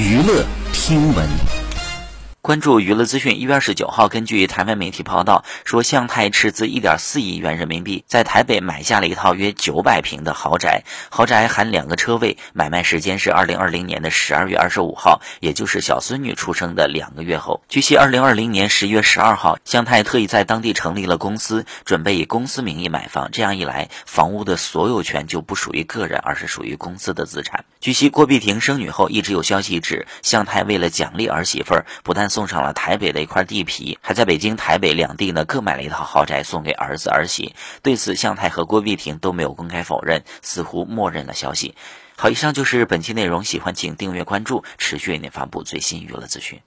娱乐听闻。关注娱乐资讯，一月二十九号，根据台湾媒体报道说，向太斥资一点四亿元人民币，在台北买下了一套约九百平的豪宅，豪宅含两个车位，买卖时间是二零二零年的十二月二十五号，也就是小孙女出生的两个月后。据悉，二零二零年十月十二号，向太特意在当地成立了公司，准备以公司名义买房，这样一来，房屋的所有权就不属于个人，而是属于公司的资产。据悉，郭碧婷生女后，一直有消息指，向太为了奖励儿媳妇儿，不但送上了台北的一块地皮，还在北京、台北两地呢各买了一套豪宅送给儿子儿媳。对此，向太和郭碧婷都没有公开否认，似乎默认了消息。好，以上就是本期内容，喜欢请订阅关注，持续为您发布最新娱乐资讯。